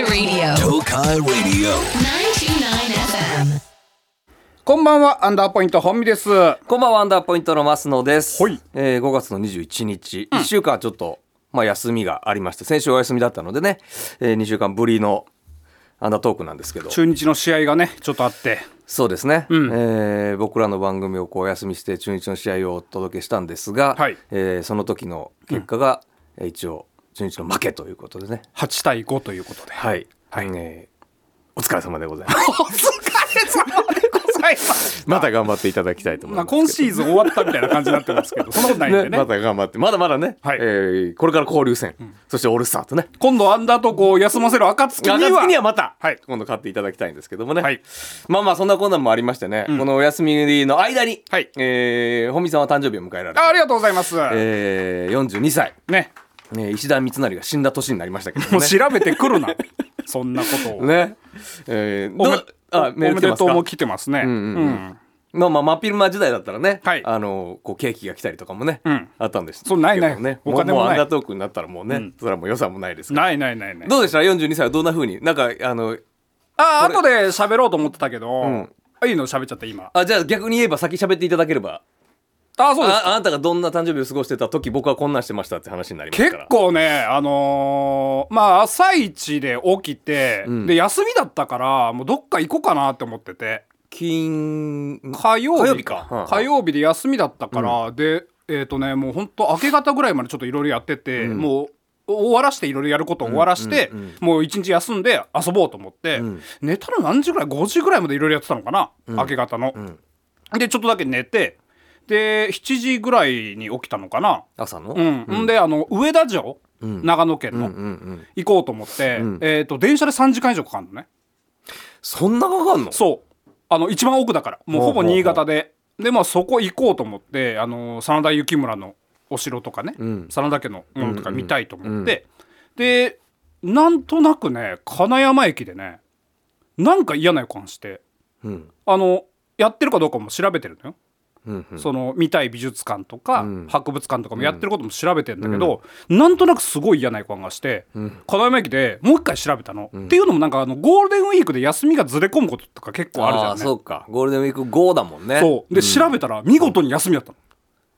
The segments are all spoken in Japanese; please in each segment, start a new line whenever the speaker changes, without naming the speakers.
Tokai Radio.
Tokai Radio.
929 FM.
こんばんはアンダーポイント本美です。
こんばんはアンダーポイントの増野です。
はい。
えー5月の21日、1週間ちょっと、まあ、休みがありまして、先週お休みだったのでね、え2週間ぶりのアンダートークなんですけど、
中日の試合がねちょっとあって。
そうですね、
ん。
えー僕らの番組をこうお休みして中日の試合をお届けしたんですが、
はい。
えーその時の結果が、えー一応中日の負けということでね、
8対5ということで。
はい、
はい。
えーお疲れ様でございます。
お疲れ様でございます。
また頑張っていただきたいと思い
まあ
ます。
今シーズン終わったみたいな感じになってますけどそんなことないんでね。
ねまた頑張ってまだまだね、
はい。
えーこれから交流戦、そしてオールスターとね。
今度アンダーとこう休ませる暁には
暁にはまた、
はい。
今度買っていただきたいんですけどもね、
はい。
まあまあそんなこんなんもありましてね、このお休みの間に、
はい。
えー本見さんは誕生日を迎えられて。
あありがとうございます、
えー、42歳、
ね
えー石田三成が死んだ年になりましたけど
もう
ね
調べてくるな。そんなことを、
ね。えー、
おめ
どあ
お
メール来てますか？
めでとうも来てますね、
んうんうん。まあまあ真っ昼間時代だったらね、
はい。
あのこうケーキが来たりとかもね、
うん。
あったんです
そうないない。
ね
お金もない。
ううアンダートークになったらもうね、それはもう予算もないですから。
ないないないない。
どうでした？42歳はどんな風に？なんかあの
あ後で喋ろうと思ってたけど、
ん。
あいいの？喋っちゃった今。
あじゃあ逆に言えば先喋っていただければ
あそうです
ああなたがどんな誕生日を過ごしてた時僕はこんなんしてましたって話になりますから。
結構ねあのーまあ朝一で起きて、
ん。
で休みだったからもうどっか行こうかなって思ってて。
金
火曜日
か。うん
火曜日で休みだったから、でえっ、とねもうほんと明け方ぐらいまでちょっといろいろやってて、もう終わらしていろいろやることを終わらして、もう一日休んで遊ぼうと思って、寝たの何時ぐらい？5時ぐらいまでいろいろやってたのかな、明け方の、でちょっとだけ寝てで7時ぐらいに起きたのかな。
朝の？
うん、ん。であの上田城、長野県の、
うんうん
行こうと思って、えっ、と電車で3時間以上かかるのね。
そんなかかんの？
そう。あの一番奥だから。もうほぼ新潟で。でまあそこ行こうと思ってあの真田幸村のお城とかね、
ん。
真田家のものとか見たいと思って、でなんとなくね金山駅でねなんか嫌な予感して。
うん。
あのやってるかどうかも調べてるのよ。
うんうん。
その見たい美術館とか、
ん。
博物館とかもやってることも調べてんだけど、なんとなくすごい嫌な予感がして、金山駅でもう一回調べたの、っていうのもなんかあのゴールデンウィークで休みがずれ込むこととか結構あるじゃんね。
あーそうか。ゴールデンウィーク後だもんね。
そう。で、調べたら見事に休みだったの。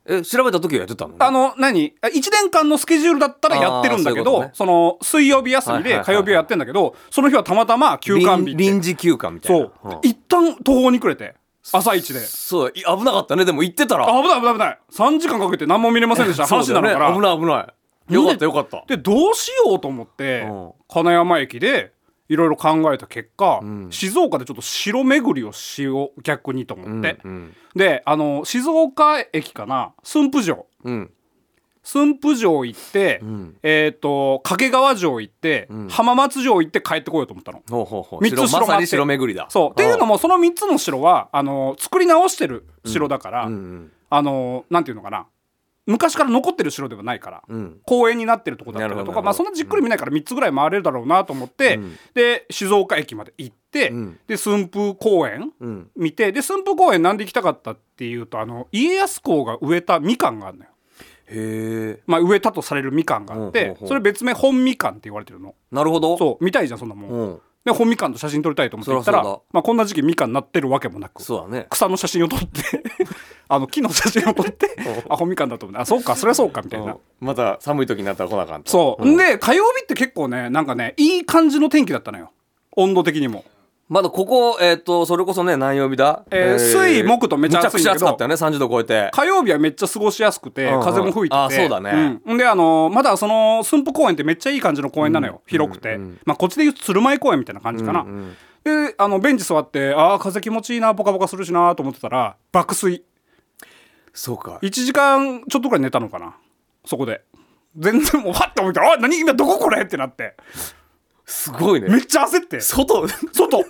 え調べた時はやってたの？
あの何？1年間のスケジュールだったらやってるんだけど
そ
の水曜日休みで火曜日はやってんだけどその日はたまたま休館日
臨時休館みたい
そ
な
う、一旦途方に暮れて朝一で。
そうい危なかったね。でも行ってたら。
あ危ない危ない危ない。3時間かけて何も見れませんでした。話なのから、
危ない危ない。よかったよかった。
でどうしようと思って、
うん。
金山駅でいろいろ考えた結果、静岡でちょっと城巡りをしよう逆にと思って、
うん。
であの静岡駅かな。駿府城。
うん
駿府城行って、
ん。
えっ、と掛川城行って、浜松城行って帰ってこようと思ったの。
ほうほうほう。
三つ
城まさに
城
巡りだ。
そう。っていうの
も
もその3つの城はあの作り直してる城だから、
うん。
あのなんていうのかな。昔から残ってる城ではないから、
うん。
公園になってるとこだったりとか、まあ、そんなじっくり見ないから3つぐらい回れるだろうなと思って、で静岡駅まで行って、
ん。
で駿府公園
うん。
見てで駿府公園なんで行きたかったっていうとあの家康公が植えたみかんがあるのよ。まあ、植えたとされるみかんがあってそれ別名本みかんって言われてるの。
なるほど。
そう見たいじゃんそんなもん、
うん。
で本みかんと写真撮りたいと思って行ったら
そらそ
まあ、こんな時期みかんになってるわけもなく
そうだね。
草の写真を撮って あの木の写真を撮ってあ本みかんだと思ってあそうかそりゃそうかみたいな、
うん。また寒い時になったら来なあかんと。
そう、
ん
で火曜日って結構ねなんかねいい感じの天気だったのよ。温度的にも
まだここえっとそれこそね何曜日だ？
えー水木とめちゃ
ちゃくちゃ暑かったよね30度超えて。
火曜日はめっちゃ過ごしやすくて、
うん。うん
風も吹いてて。
あそうだね。
うん、であのーまだその駿府公園ってめっちゃいい感じの公園なのよ、広くて、まあこっちでいうと鶴舞公園みたいな感じかな、であのベンチ座ってああ風気持ちいいなポカポカするしなと思ってたら爆睡。
そうか。
1時間ちょっとぐらい寝たのかなそこで。全然もうファッて思ったら「あ何今どここれ?」ってなって
すごいね。
めっちゃ焦って。
外。だ
外。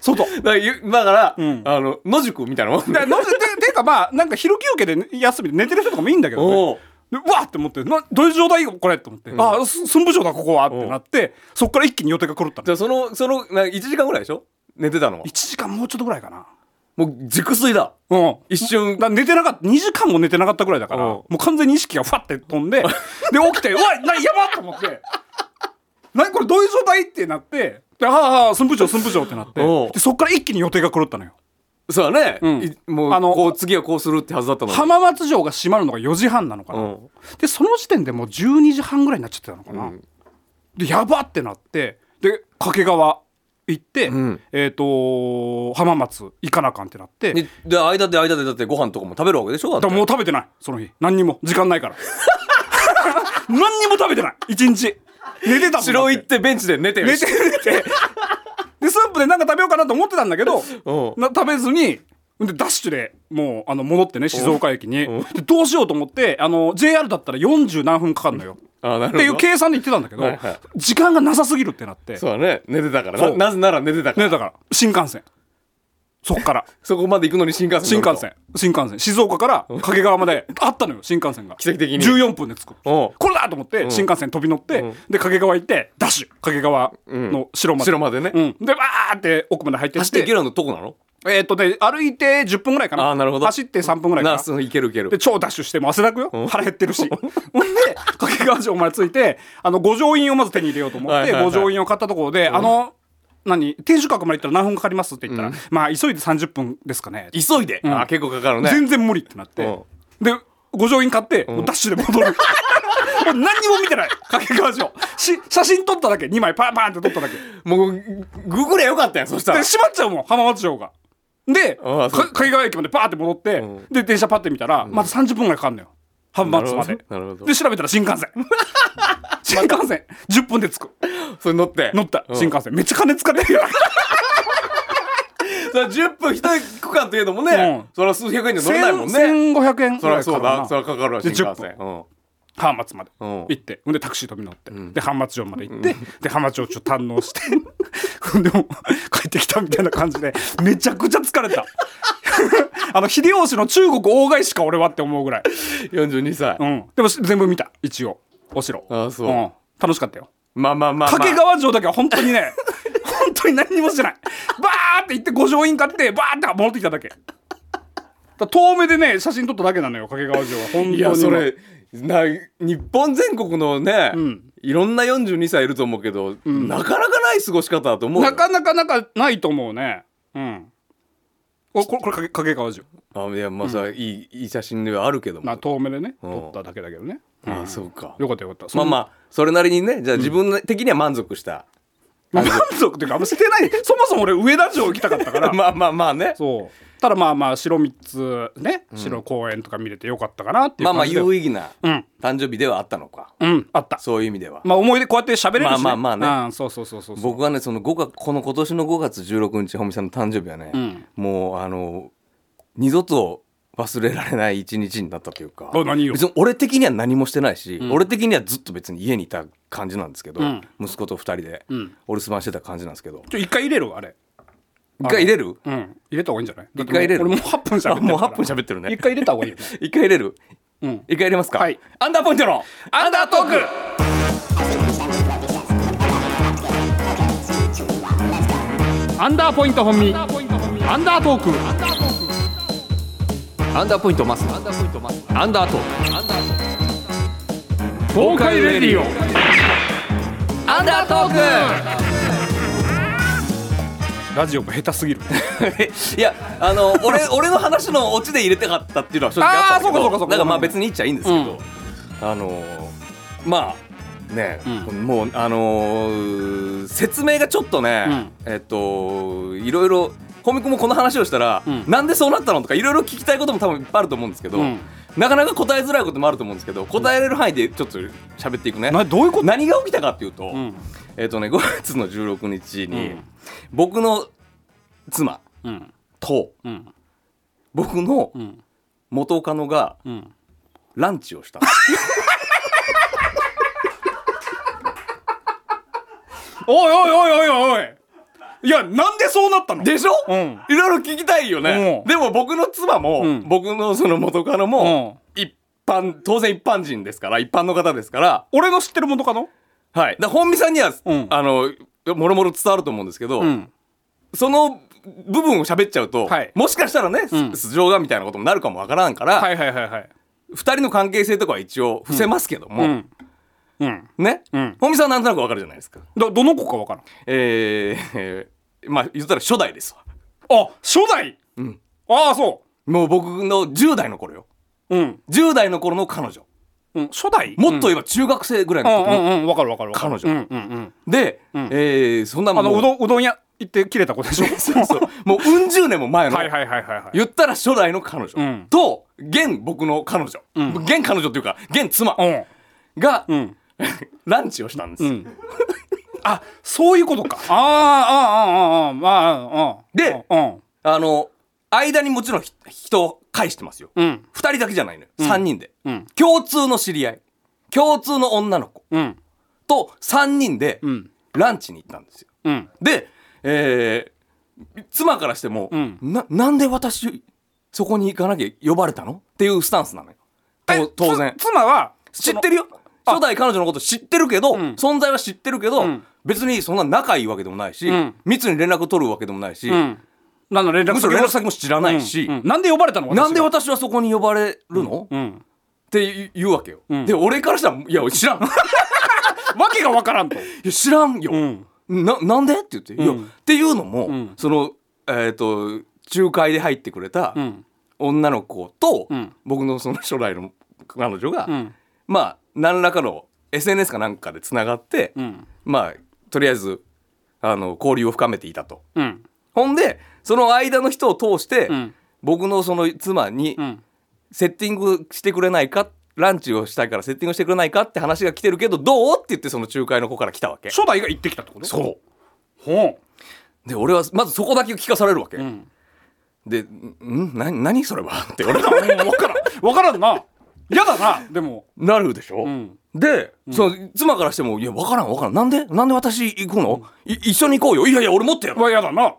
外
からゆだから、
ん。
あの野宿みたいなもん。
でのてていうかまあなんか昼休憩で休みで寝てる人とかもいいんだけど、ね、
おう。
でうわっって思ってなどういう状態これって思って、ああす駿府城だここはってなってそっから一気に予定が狂ったの。
じゃあそのそのな1時間ぐらいでしょ？寝てたのは。
1時間もうちょっとぐらいかな。
もう熟睡だ。
うん。
一瞬。
だ寝てなかった2時間も寝てなかったぐらいだから
う。ん
もう完全に意識がファって飛んでで起きてうわなやばっと思って何これどういう状態？ってなってでああああ寸部長寸部長ってなって
おう。
でそっから一気に予定が狂ったのよ。
そうだね、
うん。
いもう
あの
こう次はこうするってはずだったのに。
浜松城が閉まるのが4時半なのかな、
うん。
でその時点でもう12時半ぐらいになっちゃってたのかな、
うん。
でやばってなってで掛川行って、
ん。
えっ、と浜松行かなあかんってなって。
でで間で間でだってご飯とかも食べるわけでしょ？だって。
だからもう食べてないその日。何にも。時間ないから。何にも食べてない。一日寝てたもん
城行っ
て
ベンチで寝てる
寝て寝て。でスープで何か食べようかなと思ってたんだけど
うん。
な食べずにでダッシュでもうあの戻ってね静岡駅に。でどうしようと思ってあの JR だったら40何分かかるのよ。
あなるほど。
っていう計算で言ってたんだけど、
はいはい
時間がなさすぎるってなって。
そうだね。寝てたから
そう。
ななぜなら寝てたから、
ねだから。新幹線そっから。
そこまで行くのに新幹線
新幹線。新幹線。静岡から掛川まであったのよ新幹線が。
奇跡的に。
14分で着く。これだと思って新幹線飛び乗って、
うん。
で掛川行ってダッシュ。掛川の城まで、
城までね。
うん、でわーって奥まで入ってっ
走ってていけるのとこなの？
えーっとね歩いて10分ぐらいかな。
あーなるほど。
走って3分ぐらいかな。
なそういけるいける。
で超ダッシュしてもう汗だくよ、腹減ってるし。ほんで掛川城まで着いてあの五条院をまず手に入れようと思って、
はいはいはい。
五条院を買ったところで、あの何天守閣まで行ったら何分かかりますって言ったら、まあ急いで30分ですかね。
急いで、
ん。
あ結構かかるね。
全然無理ってなって、で五条院買って、もうダッシュで戻る。もう何にも見てない。掛川城。し写真撮っただけ。2枚パンパンって撮っただけ。
もうググれよかったやんそしたら。
で閉まっちゃうもん。浜松城が。で掛川駅までパーって戻って、
ん。
で電車パッて見たら、まだ30分ぐらいかかんのよ浜松まで。
なるほど。
で調べたら新幹線。新幹線。10分で着く。
それ乗って。
乗った。
うん。
新幹線。めっちゃ金使ってるよ。
それ10分一区間というのもね、
うん。
それは数百円で乗れないもんね。
1500円ぐ
そりゃそうだ。それはかかるわ
で
新幹線、うん
浜松まで
うん。
行ってほんでタクシー飛び乗って、で浜松城まで行って、で浜松城ちょっと堪能して でも帰ってきたみたいな感じでめちゃくちゃ疲れた。あの秀吉の中国大返しか俺はって思うぐらい、
42歳、
うん、でも全部見た。一応。お城。
ああそうん。
楽しかったよ。
まあまあまあ、まあ、
掛川城だけは本当にね 本当に何にもしてない。バーって行って五条院買ってバーって戻ってきただけ遠目でね写真撮っただけなのよ掛川城は。本当に
いやそれな日本全国のね、
ん。
いろんな42歳いると思うけど、なかなかない過ごし方だと思うよ。
なかなかなかないと思うね。うん。おこれこれ掛掛川城。
あいやまあさ、いいいい写真ではあるけども。
な遠目でね
うん。
撮っただけだけどね。
あ
ん。
そうか。
よかったよかった。
まあまあそれなりにねじゃあ自分的には満足した、
まあ満足っていうかあんましてない。そもそも俺上田城行きたかったから。
まあまあまあね。
そう。ただまあまあ白3つね白公園とか見れてよかったかなってい
まあまあ有意義な
うん。
誕生日ではあったのか、
うんあった。
そういう意味では、
まあ思い出こうやって喋れるし、ね、
まあまあまあね。
うんそうそうそうそう
僕はねその5月この今年の5月16日本見さんの誕生日はね、
ん。
もうあの二度と忘れられない一日になったというか。
あ何よ。
別に俺的には何もしてないし、俺的にはずっと別に家にいた感じなんですけど、
うん。
息子と2人で
ん。
お留守番してた感じなんですけど。
ちょ一回入れる？あれ。
一回入れる？
うん。入れた方がいいんじゃない？
一回入れる？
俺もう8分喋ってるから。
あもう8分喋ってるね。
一回入れた方がいいよね。
一回入れる？
うん。
一回入れますか？
はい。
アンダーポイントの
アンダートーク。アンダーポイント本身アンダートーク
アンダーポイントマス。アンダーポイントマスアンダートーク。
東海レディオ。
アンダートー
ラジオが下手すぎる。
ク いやあの俺 俺の話のオチで入れたかったっていうのは正直あったけど。だからまあ別に言っちゃいいんですけど、あのまあね、もうあのー説明がちょっとね、えっといろいろホミ君もこの話をしたら、
ん。
なんでそうなったのとかいろいろ聞きたいことも多分いっぱいあると思うんですけど、
うん。
なかなか答えづらいこともあると思うんですけど答えれる範囲でちょっと喋っていくね。
などういうこと？
何が起きたかっていうと、
ん。
えっ、とね5月の16日に、
うん。
僕の妻
うん。
と
うん。
僕の
ん。
元カノが
うん。
ランチをした、
おいおいおいおいおいいやなんでそうなったの？
でしょ、
うん。
いろいろ聞きたいよね、
うん。
でも僕の妻も、
うん。
僕のその元カノも、一般当然一般人ですから一般の方ですから。
俺の知ってる元カノ？
はい。だ本見さんには、
うん。
あのもろもろ伝わると思うんですけど、
うん。
その部分を喋っちゃうと、
はい。
もしかしたらね、
うん。
素性がみたいなこともなるかもわからんから、
はいはいはいはい。
二人の関係性とかは一応伏せますけども、
うん。うん。
ね、
うん。
本見さんはなんとなくわかるじゃないですか。
どどの子かわからん。
えーえーまあ言ったら初代ですわ。
あ初代？
うん。
ああそ
もう僕の10代の頃よ。
ううん、
10代の頃の彼女。
うん、初代？
もっと言えば中学生ぐらい
うん
の時の、
うん。うんわかるわかるわかる。
彼女。
うんうんうん。
で、
ん。
えーそんなも
あのうどんうどん屋行って切れた子でしょ？
そうそう。もううん十年も前の、
はいはいはいはいはい。
言ったら初代の彼女、
うん。
と現僕の彼女、
ん。
現彼女っていうか現妻。
うん。
が、
うん。
ランチをしたんです、
うんあそういうことか。ああああああまああ
で、
うん、
あの間にもちろん人を介してますよ、
うん、
人だけじゃないのよ、う、人で、
うん、
共通の知り合い。共通の女の子、と三人でランチに行ったんですよ、で、えー、妻からしても、
うん、
ななんで私そこに行かなきゃ呼ばれたの？っていうスタンスなのよ。当然。
妻は
知ってるよ。初代彼女のこと知ってるけど、存在は知ってるけど、別にそんな仲いいわけでもないし、
うん。
密に連絡取るわけでもないし、
うん。なんだ連絡
むしろ連絡先も知らないし、
うん。うん。なんで呼ばれたの？私が。
なんで私はそこに呼ばれるの、っ
うん。
て言うわけよ、
ん。
で俺からしたら「いや知らん。い
わけがわからんと。
や知らんよ、
うん。
ななんで?」って言って、いや
うん。
っていうのも、
ん。
そのえっ、と仲介で入ってくれた
うん。
女の子と、
うん。
僕のその初代の彼女が、
うん。
まあ何らかの SNS かなんかでつながって、
うん。
まあとりあえずあの交流を深めていたと。
うん。
ほんでその間の人を通して、
うん。
僕のその妻に
うん。
セッティングしてくれないかランチをしたいからセッティングしてくれないかって話が来てるけどどう？って言ってその仲介の子から来たわけ。
初代が行ってきたってこと？
そう。
ほ
で俺はまずそこだけ聞かされるわけ、
ううん。
で「ん？な何それは?」って俺は
もうわからん。わからんな。嫌だな。でも。
なるでしょ、
うん
で、その妻からしても「いや分からん分からん。なんでなんで私行くの、い一緒に行こうよ。いやいや俺持ってやる
は嫌だな。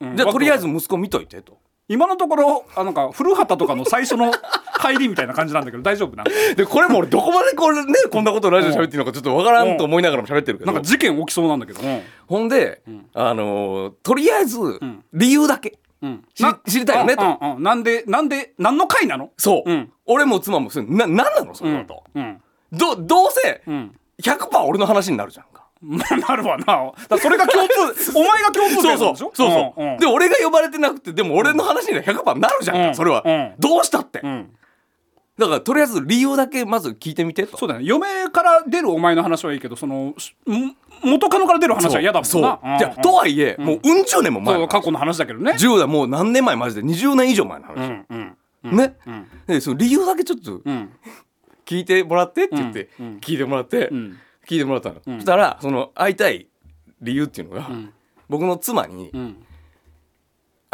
うん。
じゃあとりあえず息子見といて」と。
今のところあなんか古畑とかの最初の 帰りみたいな感じなんだけど大丈夫な
でこれも俺どこまでこれねこんなことラジオ喋っていいのかちょっと分からんと思いながらも喋ってるけど。
なんか事件起きそうなんだけどうん
ほんで、あのーとりあえず
ん。
理由だけ、
うん。
知り知りたいよねと。
うんうんうん。なんでなんで何の回なの？
そう、
うん。
俺も妻もそれな何なの？それだと、
うん
どどうせ
うん。
100%俺の話になるじゃんか。
ま あなるわな。だそれが共通 お前が共通
そうそう
点なんでしょ？
そうそう、
ん。ん。
で俺が呼ばれてなくてでも俺の話には100%なるじゃんか、
うん。
それは、
うん。
どうしたって、
うん。
だからとりあえず理由だけまず聞いてみてと。
そうだね。嫁から出るお前の話はいいけどその元カノから出る話は嫌だもんな。
そう。
うん。
じゃあとはいえ、もううん十年も前
過去の話だけどね。
10代もう何年前？マジで20年以上前の話、
うん。うん。
ね、
ん。
でその理由だけちょっと
うん
聞いてもらってって言って、聞いてもらって、
ん。
聞いてもらったの、そしたらその会いたい理由っていうのが、
ん。
僕の妻に
うん。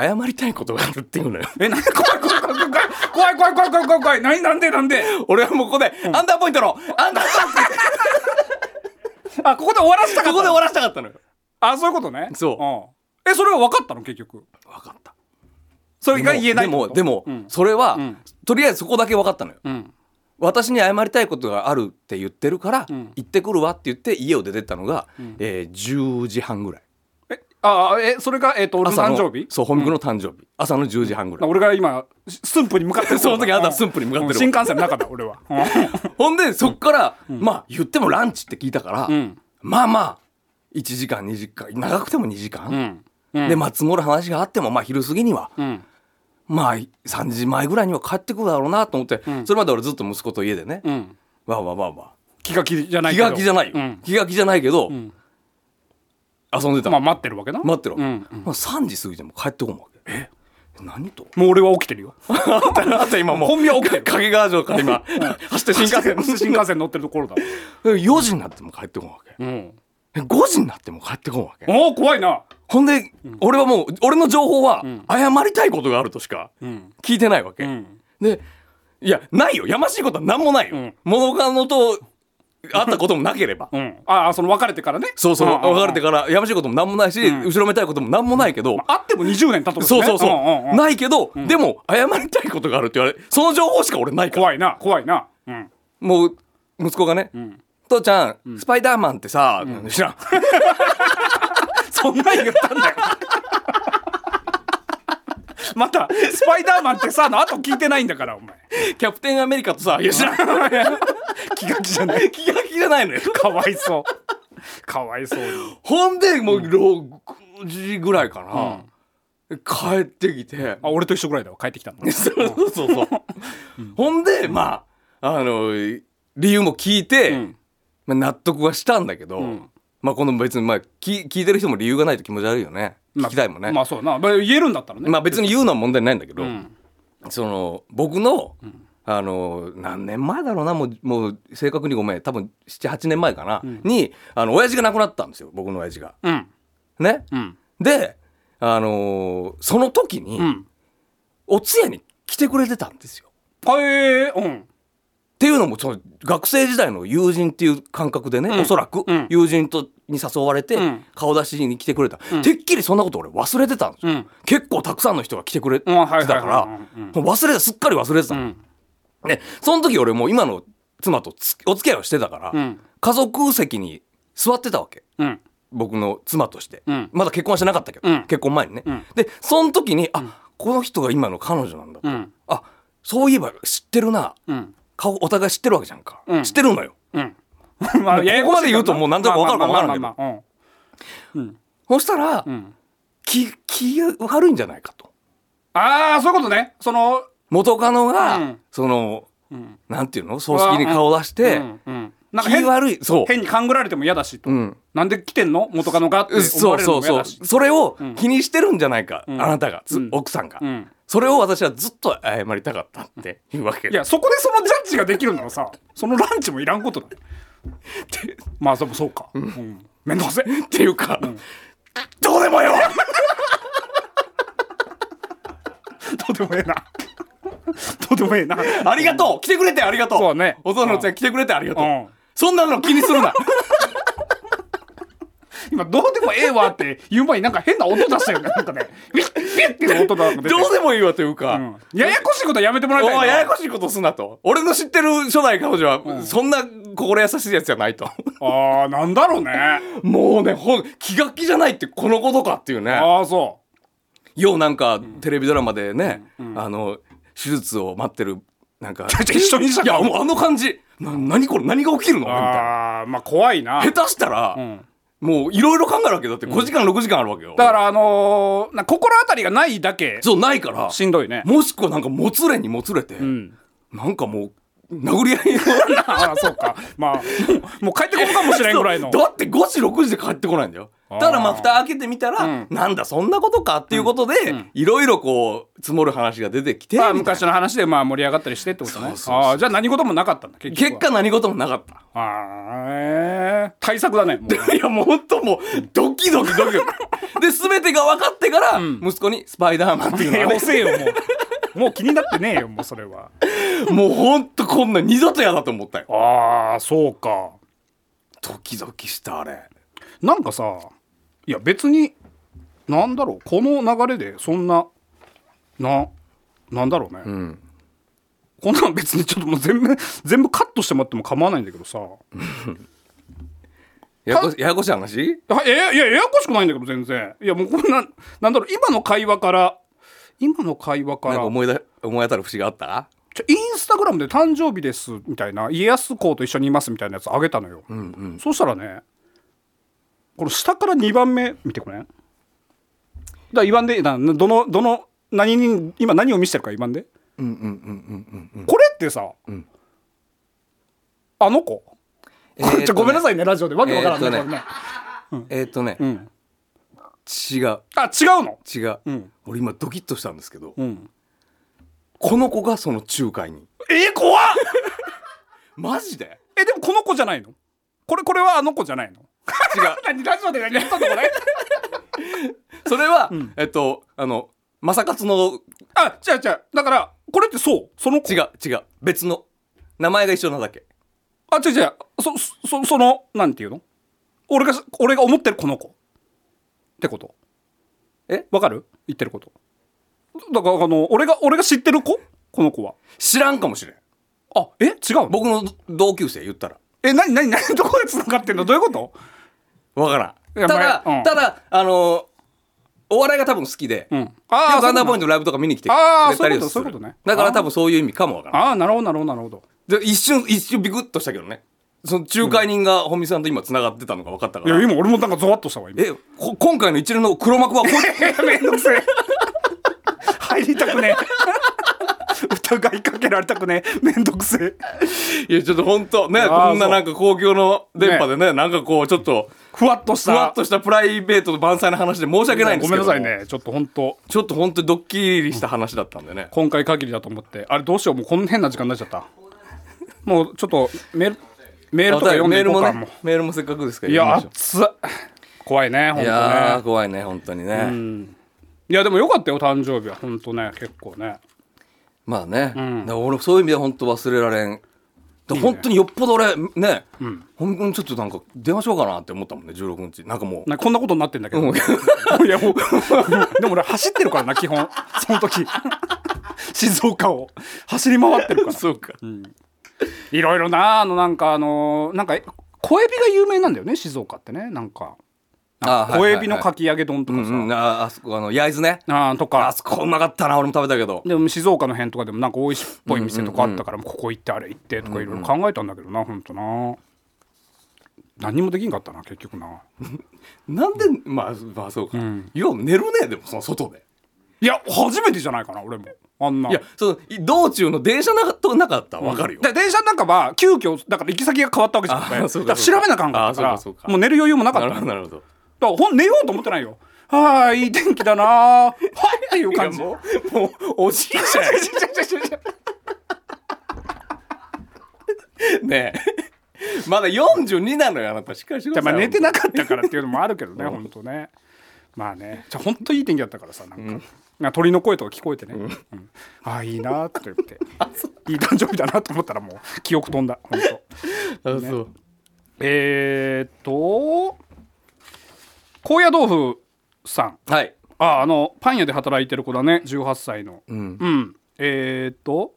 謝りたいことがあるっていうのよ。
えなんで怖い怖い怖い怖い怖い怖い怖い怖い怖い怖い。何なんでなんで？
俺はもうここで、アンダーポイントのアンダーポイン
あここで終わらせたかった
トここで終わらせたかったのよ。
あそういうことね。
そう。
うん。えそれは分かったの？結局。
分かった。
それが言えない
でもでも、
うん。
それは、
ん。
とりあえずそこだけ分かったのよ。
うん
私に謝りたいことがあるって言ってるから、
ん。
行ってくるわって言って家を出てったのが、えー10時半ぐらい。
えああえそれがえっと俺の誕生日？
そう本部の誕生日、朝の10時半ぐらい。
俺が今駿府に向かってる
その時あんた駿府に向かってる
うん新幹線の中だ俺は。
ほんでそっから、まあ言ってもランチって聞いたから、
ん。
まあまあ1時間2時間長くても2時間、
うん。うん。
でまあ積もる話があってもまあ昼過ぎには、
うん
まあ3時前ぐらいには帰ってくるだろうなと思って、それまで俺ずっと息子と家でね、
うん。
わあわあわあわ
気が気じゃないけど。
が気じゃないよ、
うん。
気が気じゃないけど、
ん。
遊んでた、
まあ待ってるわけな。
待ってろ、
うん。
まあ、3時過ぎても帰ってこんわけ。え？何と？
もう俺は起きてるよ。
あったあった今もう。
本名は起きてる
掛川城から今、走って新幹線
新幹線乗ってるところだ。
4時になっても帰ってこんわけ。
うん。
5時になっても帰ってこんわけ。
おお怖いな
ほんで、俺はもう俺の情報は謝りたいことがあるとしか
うん。
聞いてないわけ、
うん。
でいやないよ。やましいことは何もないよ、
ん。
物カノと会ったこともなければ。
うん。ああその別れてからね。
そうそう。
うんうんうん。
別れてからやましいことも何もないし、後ろめたいことも何もないけど、
あっても20年経って
そうそうそう,、
んんん
ないけど、でも謝りたいことがあるって言われその情報しか俺ないから。
怖いな怖いな。うん。
もう息子がね、
ん。
父ちゃん、スパイダーマンってさ、知らん
そんなん言ったんだよ。またスパイダーマンってさの後聞いてないんだからお前。
キャプテンアメリカとさいや知らん。
気が気じゃない。
気が気じゃないのよ。
かわいそう。かわいそうに。
ほんでもう6時ぐらいかな、帰ってきて。
あ俺と一緒ぐらいだわ。帰ってきたの。
そうそうそうそう、ほんでまああの理由も聞いて、
うん。
まあ、納得はしたんだけど、
ん
まあこの別にまあ聞聞いてる人も理由がないと気持ち悪いよね。聞きたいもんね、
まあそうだな、まあ、言えるんだったらね。
まあ別に言うのは問題ないんだけど、
うん。
その僕の、あの何年前だろうなもうもう正確にごめん。多分78年前かな、にあの親父が亡くなったんですよ。僕の親父が。
うん。
ね、
うん。
であのーその時に、
うん。
お通夜に来てくれてたんですよ。
はいうん
っていうのもその学生時代の友人っていう感覚でね、
うん。
おそらく、
うん。
友人とに誘われて、
うん。
顔出しに来てくれた、
うん。
てっきりそんなこと俺忘れてたんですよ、
うん。
結構たくさんの人が来てくれてたから
はいはいはい
もう忘れてすっかり忘れてたの、
うん。
でその時俺もう今の妻とつお付き合いをしてたから、
うん。
家族席に座ってたわけ。
うん。
僕の妻として、
うん。
まだ結婚はしてなかったけど、
うん。
結婚前にね、
うん。
でその時にあ、この人が今の彼女なんだ、
うん。
あそういえば知ってるな。
うん
顔お互い知ってるわけじゃんか、
うん。
知ってるのよ。
うん。ま
もうここまで言うともう何となく分かるか分からんけど。
うん。
そしたら、
うん。
気気が悪いんじゃないかと。
ああそういうことね。その
元カノが、
うん。
その
うん。
なんていうの？葬式に顔出して、
うんうん。なんか
気
変
悪いそう。
変に勘ぐられても嫌だしと、
うん。
なんで来てんの？元カノがって思
そう
われるの
そうそう
も嫌だし
それを
うん。
気にしてるんじゃないか、
ん。
あなたが、つ
うん。
奥さんが、
うん
それを私はずっと謝りたかったって いうわけ。
いやそこでそのジャッジができるならさそのランチもいらんことだよ まあでもそうか、うん、めんどくせえ。
っていうか、どうでもよ
どうでもええな。どうでもええな。
ありがとう。来てくれてありがとう。
そうね。
お父さんのお茶来てくれてありがとう、
うん
そんなの気にするな
今どうでもええわって言う前になんか変な音出したよね。なんかねピッピッっていう音だ
どうでもいいわというか、
うん。ややこしいことはやめてもらいたいな。
ややこしいことすなと。俺の知ってる初代彼女は、そんな心優しいやつじゃないと。
ああなんだろうね。
もうねほん気が気じゃないってこのことかっていうね。
ああそ
ようなんかテレビドラマでね、あの手術を待ってるなんか。
一緒にした
いやもうあの感じ。な何これ何が起きるの？み
う
たいな。
ああまあ怖いな。
下手したら、
ん
もういろいろ考えるわけだって5時間、6時間あるわけよ。
だからあのーな心当たりがないだけ。
そうないから。
しんどいね。
もしくはなんかもつれにもつれて、
うん。
なんかもう殴り合いの
ああそうか。まあもう帰ってこんかもしれんぐらいの。
だって5時6時で帰ってこないんだよただまあ蓋開けてみたら、
うん。
なんだそんなことかっていうことでいろいろこう積もる話が出てきて、
まあ昔の話でまあ盛り上がったりしてってことね。ああじゃあ何事もなかったんだ結
結果何事もなかった。
ああええ対策だね
いやもうほんともうドキドキドキドキ。で全てが分かってから、息子に「スパイダーマン」っていうの
え
がね
遅えよもう。もう気になってねえよもうそれは。
もうほんとこんな二度と嫌だと思ったよ。
ああそうか。
ドキドキしたあれ。
なんかさいや別になんだろう。この流れでそんなななんだろうね、
ん。
こんなん別にちょっともう 全部全部カットしてもらっても構わないんだけどさ。
ややこややこしい話？
あえいやややこしくないんだけど全然。いやもうこんななんだろう。今の会話から今の会話から。
なんか思いだ思い当たる節があった？
ちょインスタグラムで「誕生日です」みたいな家康公と一緒にいますみたいなやつあげたのよ、
うんうん。
そしたらねこの下から2番目見てくれん？だから言わんでなどのどの何に今何を見せてるか言わんで？
うんうんうんうんうん
これってさ、
ん。
あの子、
えーとね。
ごめんなさいねラジオで。わけわからんね,、
ええーっとね、
うん、
違う。
あ違うの？
違う、
うん。
俺今ドキッとしたんですけど、
うん。
この子がその仲介に
えー、怖っ！
マジで？
えでもこの子じゃないの？これこれはあの子じゃないの？
違う。
何ラジオで何やったのこれ。
それは、えっとあの正勝の
あ違う違う。だからこれってそう？その子？
違う違う。別の。名前が一緒なだけ。
あ違う違う。そそそのなんていうの？俺が俺が思ってるこの子。ってこと？
え？
わかる？言ってること。だからあの俺が俺が知ってる子？この子は。
知らんかもしれん。
あえ？違うの？
僕の同級生言ったら。
え何何何どこで繋がってんの？どういうこと？
わからん。ただ、
まあうん。
ただあのお笑いが多分好きで、
うん。
で
あ
ガンダーポイン
ト
トのライブとか見に来てくれたりする。
ね
だから多分そういう意味かもわからん。
ああなるほどなるほどなるほど。
で一瞬一瞬ビクッとしたけどね。その仲介人が本見さんと今つながってたのが分かったから、
いや今俺もなんかゾワッとしたわ今。
えこ今回の一連の黒幕はこい
めんどくせえ。入りたくねえ。疑いかけられたくねえ。めんどくせえ。
いやちょっと本当ねこんななんか公共の電波でね。なんかこうちょっと
ふわっとした。
ふわっとしたプライベートと万歳の話で申し訳ないんですけど
ごめんなさいね。ちょっと本当。
ちょっと本当にドッキリした話だったんでね、
今回限りだと思って。あれどうしよう。もうこんな変な時間になっちゃった。もうちょっとメールメールとか読んでいこうかも
ねメールもせっかくですから
いや熱っ。怖いね
うい
本当ね。
やー怖いね本当にね、
いやでもよかったよ誕生日は。本当ね結構ね。
まあね、だから俺そういう意味では本当忘れられん本当によっぽど俺ね、本当にちょっとなんか電話しようかなって思ったもんね16日。なんかもう。
なこんなことになってんだけど、
うん。
いやもう でも俺走ってるからな基本。その時。静岡を。走り回ってるから。
そうか、
いろいろなあのなんかあのなんか小エビが有名なんだよね静岡ってね。なんか小エビのかき揚げ丼とかさ、
うんうん、ああそこあの焼津ね。
あーとか。
あそこうまかったな俺も食べたけど。
でも静岡の辺とかでもなんか美味しっぽい店とかあったから、ここ行ってあれ行ってとかいろいろ考えたんだけどな、ほんとな。何にもできんかったな結局な。
なんでまあまあそうか、よう寝るねでもその外で。
いや初めてじゃないかな俺も。あんな。い
やそのい道中の電車なかとなかったら分かるよ、
で電車の中は急遽だから行き先が変わったわけじゃん
あーそうか
だから調べなあかんかからもう寝る余裕もなか
な
っただか
るほどなるほど
らほん寝ようと思ってないよ。はあいい天気だなはいっていう感じ。
もうもうおじいちゃんや。ねえ。まだ42なのよあなた。しっかりしてください。
まあ寝てなかったからっていうのもあるけどね本当ね。まあね。じゃあ本当いい天気だったからさなんか、なんか鳥の声とか聞こえてね、うん。ああいいなと言って。いい誕生日だなと思ったらもう記憶飛んだ。本当。
あそう。
えー、っと高野豆腐さん。
はい。
ああのパン屋で働いてる子だね。18歳の。
うん。
うん。えー、っと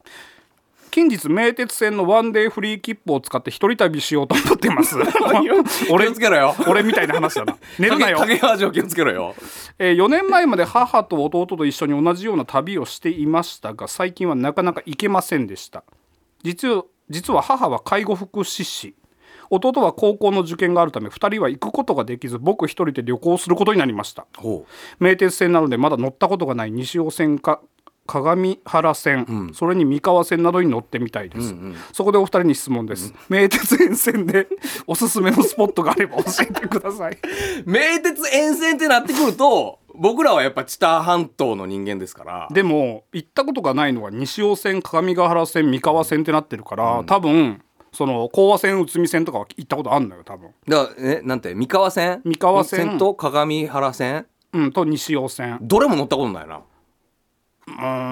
近日名鉄線のワンデーフリー切符を使って一人旅しようと思ってます。
気
俺
をつけろよ。
俺みたいな話だな。寝るなよ、
影影橋を気をつけろよ。
えー4年前まで母と弟と一緒に同じような旅をしていましたが最近はなかなか行けませんでした。実は実は母は介護福祉士弟は高校の受験があるため2人は行くことができず僕一人で旅行することになりました。
ほ
名鉄線なのでまだ乗ったことがない西尾線か鏡原線、それに三河線などに乗ってみたいです、そこでお二人に質問です、名鉄沿線で おすすめのスポットがあれば 教えてください。
名鉄沿線ってなってくると僕らはやっぱ知多半島の人間ですから。
でも行ったことがないのが西尾線鏡ヶ原線三河線ってなってるから、多分その講和線内海線とかは行ったことあんのよ多分。
だからえなんて三河線？
三河線。
と鏡原線？
うんと西尾線。
どれも乗ったことないな。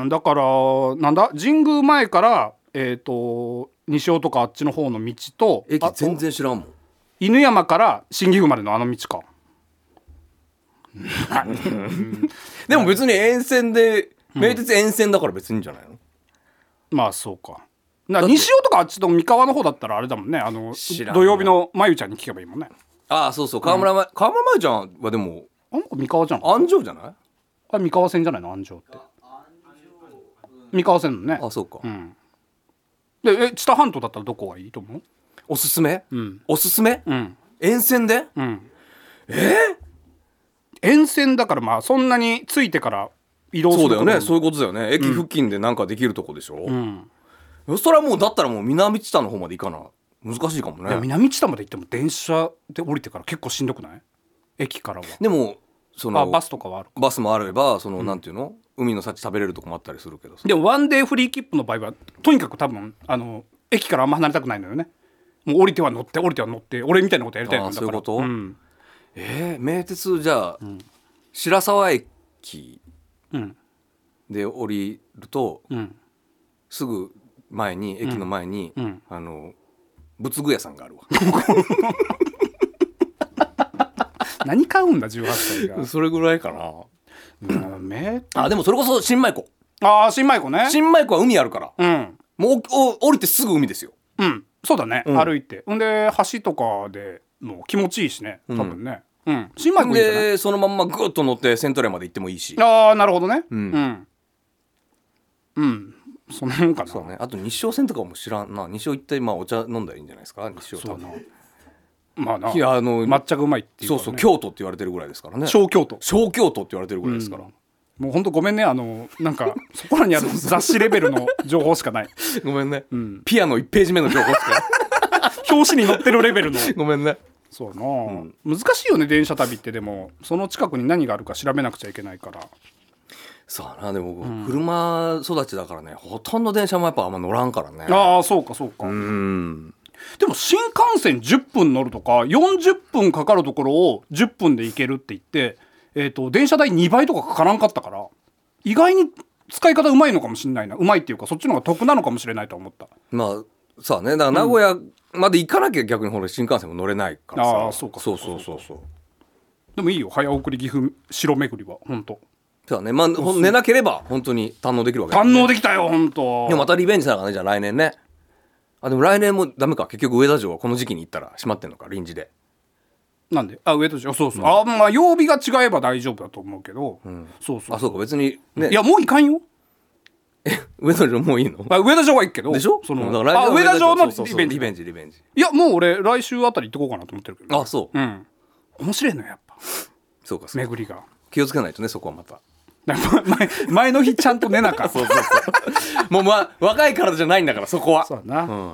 うんだからなんだ？神宮前からえっ、と西尾とかあっちの方の道とあ
駅全然知らんもん。
犬山から新岐阜までのあの道か。
でも別に沿線で名鉄沿線だから別にいいんじゃないの、
まあそうかな西尾とかあっちの三河の方だったらあれだもんね。あの土曜日のまゆちゃんに聞けばいいもんね。
ああそうそう。川村ま、川村舞ちゃんはでも
あん三河じゃん。
安城じゃない？
あれ三河線じゃないの？安城って。三河線のね。
あそうか、
でえ知多半島だったらどこがいいと思う？
おすすめ、
ん。
おすすめ、
うん。
沿線で、
うん。沿線だからまあそんなについてから移動す
そうだよね。そういうことだよね。駅付近でなんかできるとこでしょ、
うん
それはもうだったらもう南知多の方まで行かな難しいかもね。
南知多まで行っても電車で降りてから結構しんどくない？駅からは。
でもその
あバスとかはある
バスもあればその、なんていうの？海の幸食べれるとこもあったりするけどさ。
でもワンデーフリー切符の場合はとにかく多分あの駅からあんま離れたくないのよね。もう降りては乗って降りては乗って俺みたいなことやりたいの
あ
だから。
そういうこと？
ん。
えー、名鉄じゃあ、白沢駅
うん。
で降りると
うん。
すぐ前に駅の前に、
ん。
あの仏具屋さんがあるわ。
何買うんだ18歳が。
それぐらいかな。
うんめ
あでもそれこそ新米湖。
ああ新米湖ね。
新米湖は海あるから。
うん。
もうおお降りてすぐ海ですよ。
うん。そうだね、
ん。
歩いて。んで橋とかでもう気持ちいいしね。多分ね。うん、新米湖いいんじゃない？
でそのまんまグッと乗ってセントレアまで行ってもいいし。
ああなるほどね。
ん。
うん、うんその辺かな？
そうね。あと日照線とかも知らんな。日照行ってまあお茶飲んだらいいんじゃないですか？日照
そうな。まあな。い
やあの
抹茶がうまいっていう
そうそう京都って言われてるぐらいですからね。
小京都。
小京都って言われてるぐらいですから、
もうほんとごめんね。あのなんかそこらにある 雑誌レベルの情報しかない。
ごめんね、
ん。
ピアノ1ページ目の情報しか。
表紙に載ってるレベルの。
ごめんね。
そうな、難しいよね電車旅って。でもその近くに何があるか調べなくちゃいけないから
そうだな。でも、車育ちだからねほとんど電車もやっぱあんま乗らんからね。
ああそうかそうか、
うん。
でも新幹線10分乗るとか40分かかるところを10分で行けるって言って、えー、と電車代2倍とかかからんかったから意外に使い方うまいのかもしれないな。うまいっていうかそっちの方が得なのかもしれないと思った。
まあさあね。だから名古屋まで行かなきゃ逆にほら新幹線も乗れないからさ、
あーそうか
そうそうそうそう
でもいいよ。早送り岐阜城巡りは本当
そうだね。まあほん寝なければ本当に堪能できるわけだ
堪能できたよ本当。
でもまたリベンジしながらねじゃあ来年ね。あでも来年もダメか。結局上田城はこの時期に行ったら閉まってんのか臨時で。
なんで？あ上と城。そうそう、あまあ曜日が違えば大丈夫だと思うけど、そうそう。
あそうか。別にね。
いやもういかんよ。
上田城もういいの？
あ上田城は行くけど。
でしょ？
そのあ上田城のリベンジ。
リベンジリベンジ。
いやもう俺来週あたり行ってこうかなと思ってるけど、
あそう。
うん面白いのよやっぱ。
そうかそうか。
巡りが。
気をつけないとねそこはまた
前前の日ちゃんと寝なか
そうそうそう。もうまあ若い体じゃないんだからそこは。
そうだな、
うん。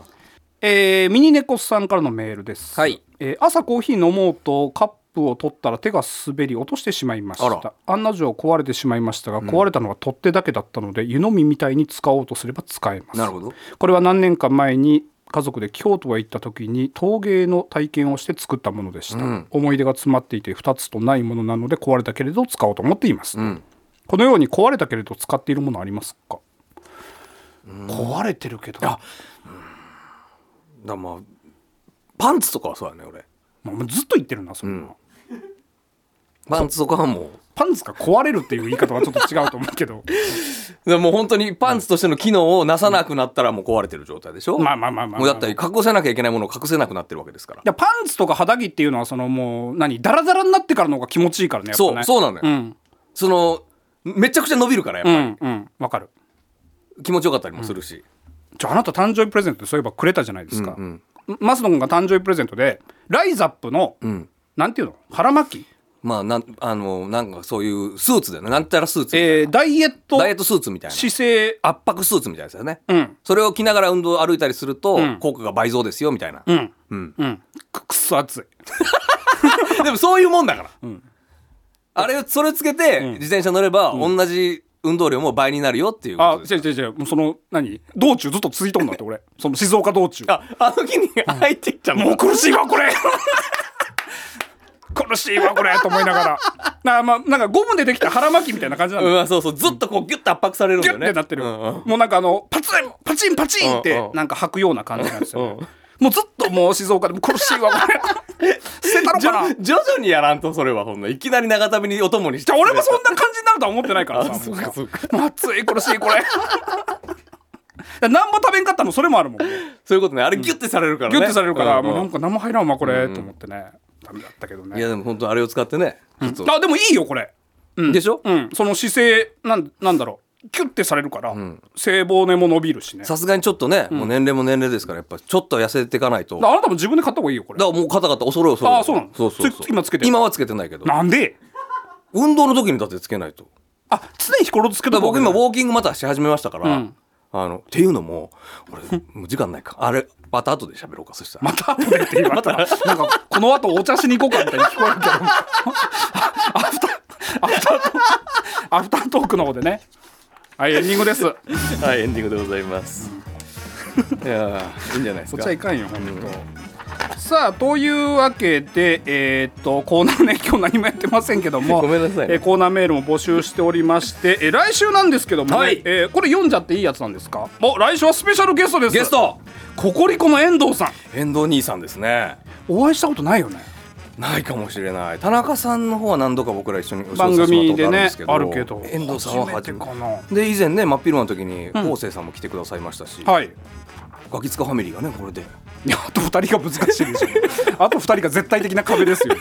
えーミニネコスさんからのメールです、
はい。
えー朝コーヒー飲もうとカップを取ったら手が滑り落としてしまいまし
あ
た案の定壊れてしまいましたが、壊れたのは取っ手だけだったので湯飲みみたいに使おうとすれば使えます。
なるほど。
これは何年か前に家族で京都へ行った時に陶芸の体験をして作ったものでした、
うん。
思い出が詰まっていて2つとないものなので壊れたけれど使おうと思っています、
ん
このように壊れたけれど使っているものありますか、壊れてるけど。
あだまあパンツとかはそうだね俺。
もうずっと言ってるなそんな、
パンツとかはも。う
パンツが壊れるっていう言い方はちょっと違うと思うけど。
でも本当にパンツとしての機能をなさなくなったらもう壊れてる状態でしょ？
まあまあまあまあまあ
もうだったら隠せなきゃいけないものを隠せなくなってるわけですから。
いやパンツとか肌着っていうのはそのもう何？ダラダラになってからの方が気持ちいいからねね。
そうそうなのよ、
うん。
そのめちゃくちゃ伸びるからやっぱ
うんうん。わかる。
り、気持ちよかったりもするし、
じゃああなた誕生日プレゼントでそういえばくれたじゃないですか、
うん
マスノ君が誕生日プレゼントでライザップの、
うん。
なんていうの？腹巻き、
まあなんあのなんかそういうスーツだよね。なんたらスーツみたいな、
えーダイエット
ダイエットスーツみたいな。
姿勢
圧迫スーツみたいなやつだよね、
うん。
それを着ながら運動歩いたりすると、
ん。
効果が倍増ですよみたいな、
うん。
うん。
うん。くくっそ熱い。
でもそういうもんだから、あれをそれつけて自転車乗れば、同じ運動量も倍になるよっていう
あ違う違う違う。もうその何？道中ずっと続いとんだって俺。その静岡道中。
ああの木に入ってきちゃうの
もう苦しいわこれ。苦しいわこれと思いながら。なまあなんかゴムでできた腹巻きみたいな感じなん
うん、そうそう。ずっとこうギュッと圧迫されるんだよね。
ギュッてなってる、
うんうん。
もうなんかあのパチンパチンパチンってなんか履くような感じなんですよ、ね。
うん
もうずっともう静岡でも苦しいわこれ捨てたの
じょ
かな。
徐々にやらんとそれはほんの。いきなり長旅にお供にして
じゃあ俺もそんな感じになるとは思ってないからさ
あそうかそうか。
もう暑い苦しいこれ。何も食べんかったのそれもあるもん。ギ
そういうことね。あれギュッてされるからね。
ュッてされるから、
うん
もうなんか何も入らんわこれ、と思ってね。ダメだったけどね。
いやでも本当あれを使ってねちょっと
あでもいいよこれ。
でしょ？
うん。その姿勢なんなんだろうキュッてされるから、背骨も伸びるしね。
さすがにちょっとね、もう年齢も年齢ですからやっぱちょっと痩せていかないと。だか
あなたも自分で買った方がいいよこれ。
らもう肩肩おそろいおそろい
あそうなの？
そうそうそう。
つ今つけてる
今はつけてないけど。
なんで？
運動の時にだってつけないと。
あ常に日頃つけ
だから僕今ウォーキングまたし始めましたから、
うん。
あのっていうのも俺もう時間ないか。あれまた後で喋ろうかそしたら。
また後でって言わ。れ た。らなんかこの後お茶しに行こうかみたいに聞こえるけど。アフタアフタートークの方でねはいエンディングです。
はいエンディングでございます。いやーいいんじゃないですか。
そっちはいかんよ本当、さあというわけでえーっとコーナーね今日何もやってませんけども
ごめんなさいね。
えーコーナーメールも募集しておりまして、えー来週なんですけどもね、
はい。
えーこれ読んじゃっていいやつなんですか？お来週はスペシャルゲストです。
ゲスト。
ココリコの遠藤さん。
遠藤兄さんですね。
お会いしたことないよね？
ないかもしれない。田中さんの方は何度か僕ら一緒に
番組でねあるけど
遠藤さんは初めて
かな。
で以前ね真っ昼間の時に昴生さんも来てくださいましたし、
はい
ガキツカファミリーがねこれで。
いやあと2人が難しいでしょ あと2人が絶対的な壁ですよ、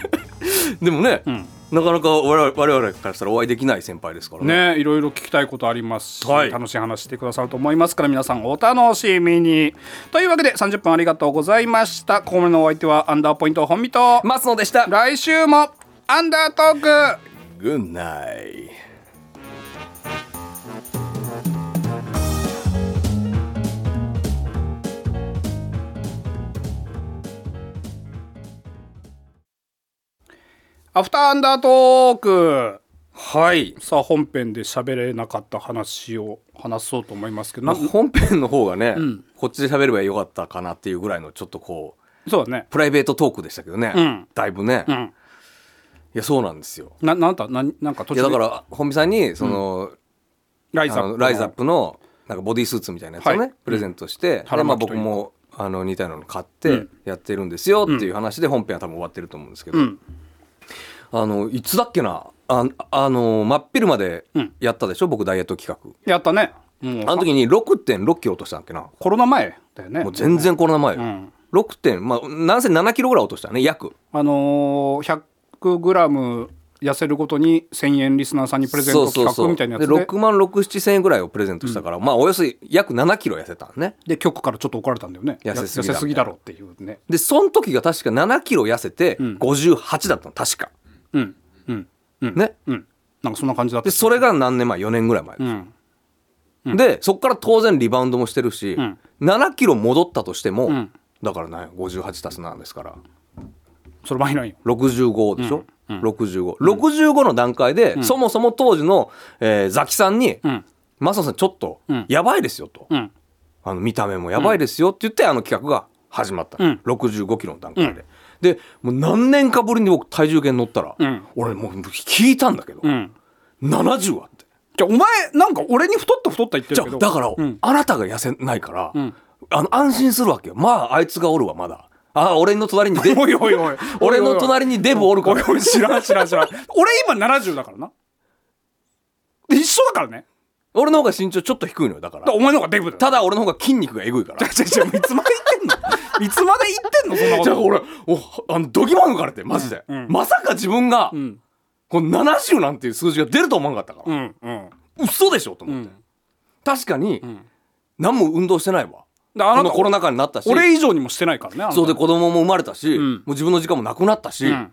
でもね、
ん。
なかなか我々我々からしたらお会いできない先輩ですからね。
ねいろいろ聞きたいことありますし、
はい。
楽しい話してくださると思いますから皆さんお楽しみに。というわけで30分ありがとうございました。ここまでのお相手はアンダーポイント本見と
松野でした。
来週もアンダートーク。
グッナイ
アフターアンダートーク。
はい。
さあ本編で喋れなかった話を話そうと思いますけどな
本編の方がね、
ん。
こっちで喋ればよかったかなっていうぐらいのちょっとこう
そうだね。
プライベートトークでしたけどね、
うん。
だいぶね、い
うん。
やそうなんですよ。
ななんだ？なんなんか途
い
中
だから本見さんにその、
ライザップ
あのライザップのなんかボディースーツみたいなやつをね、
はい。
プレゼントして、で
腹
まあ、僕もあの似たようなの買っ
う
て
ん。
やってるんですよっていう話で本編は多分終わってると思うんですけど、
うん
あのいつだっけなああの真っ昼まで
うん。
やったでしょ、僕ダイエット企画。
やったね。もう。
あの時に6 6キロ落としたんだっけな
コロナ前だよね。
もう全然コロナ前よ、
うん。
6点まあなんせ7キロぐらい落としたね約。
あのー、100グラム痩せるごとに1000円リスナーさんにプレゼント企画みたいなやつで。
で6万6 7千円ぐらいをプレゼントしたから、まあおよそ約7キロ痩せたのね。
で局からちょっと怒られたんだよね。
痩せすぎだ
や痩せすぎだろっていうね。
でその時が確か7キロ痩せて
ん。
58だったの確か
うん。うん。うん。
ね。
うん。なんかそんな感じだった。
でそれが何年前？4年ぐらい前で,、
うん。
でそこから当然リバウンドもしてるし、
ん。
7キロ戻ったとしても、
ん。
だからね58足す7ですから。
それ倍なんよ。
65でしょ、65、65の段階で、そもそも当時の、えーザキさんに
うん「
マサさんちょっと
ん。
やばいですよ」と、
うん。
あの見た目もやばいですよって言って、あの企画が始まった、
うん。
65キロの段階で、でもう何年かぶりに僕体重計に乗ったら、
うん。
俺もう聞いたんだけど、
うん。
70あって。
じゃあお前なんか俺に太った太った言って
じ
るけど。
だから、
うん。
あなたが痩せないから、
ん。
あの安心するわけよ。まああいつがおるわまだ。あ俺の隣にデ
おいおいおい。
俺の隣にデブおるから。
おいおい。知らん知らん知らん。俺今70だからな。で一緒だからね。
俺の方が身長ちょっと低いのよだから。
お前の方がデブだよ。
ただ俺の方が筋肉がえぐいから。
じゃじゃいつまで言っていつまで言ってんのそんなこと。
じゃあ俺おあのドギマ抜かれてマジで、
うん。
まさか自分が、
ん。
この70なんていう数字が出ると思わなかったから、
うんうん。
嘘でしょと思って、
うん。
確かに、
ん。
何も運動してないわ。
だあなた
このコロナ禍になったし。
俺以上にもしてないからねあなた。
そうで子供も生まれたし、
ん。
もう自分の時間もなくなったし、
うん。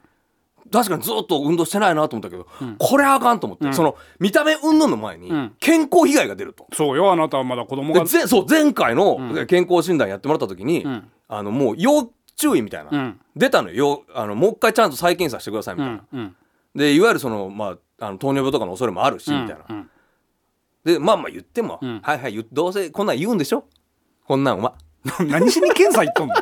確かにずっと運動してないなと思ったけど、これあかんと思って、その見た目云々の前に
ん。
健康被害が出ると。
そうよあなたはまだ子供が
でぜそう前回の健康診断やってもらった時に、
ん
あのもう要注意みたいな、
うん。
出たのよ。要あのもう一回ちゃんと再検査してくださいみ
う
たいな、
んうん。
でいわゆるその、まあ、あの糖尿病とかの恐れもあるし、みたいな。
うん。
でまあまあ言っても、
ん。
はいはい言どうせこんなん言うんでしょ？こんなんは。
何しに検査行っとんの？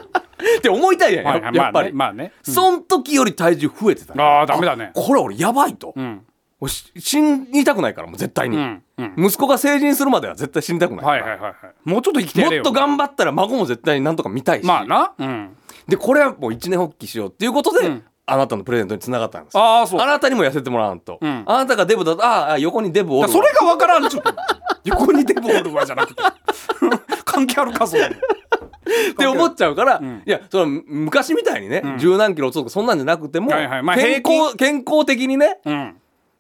って思いたいやん、
はいはい。
やっぱり、
まあねまあね。
そん時より体重増えてたの
ああダメだね。
これ俺やばいと、
うん
死にたくないからもう絶対に、
うんうん。
息子が成人するまでは絶対死にたくないから、
はいはいはいはい。もうちょっと生きてやれよ。
もっと頑張ったら孫も絶対になんとか見たいし、
まあな。うん。
でこれはもう一年発起しようっていうことで、
うん。
あなたのプレゼントにつながったんです。
ああそう。
あなたにも痩せてもらわんと、
ん。
あなたがデブだとああ横にデブおるわ。
それが分からんちょっと。横にデブおるわじゃなくて。関係あるかそれ。
って思っちゃうから、
ん。
いやその昔みたいにね、十何キロ落とすとかそんなんじゃなくても、
はいはい。まあ
健
平
康健康的にね
うん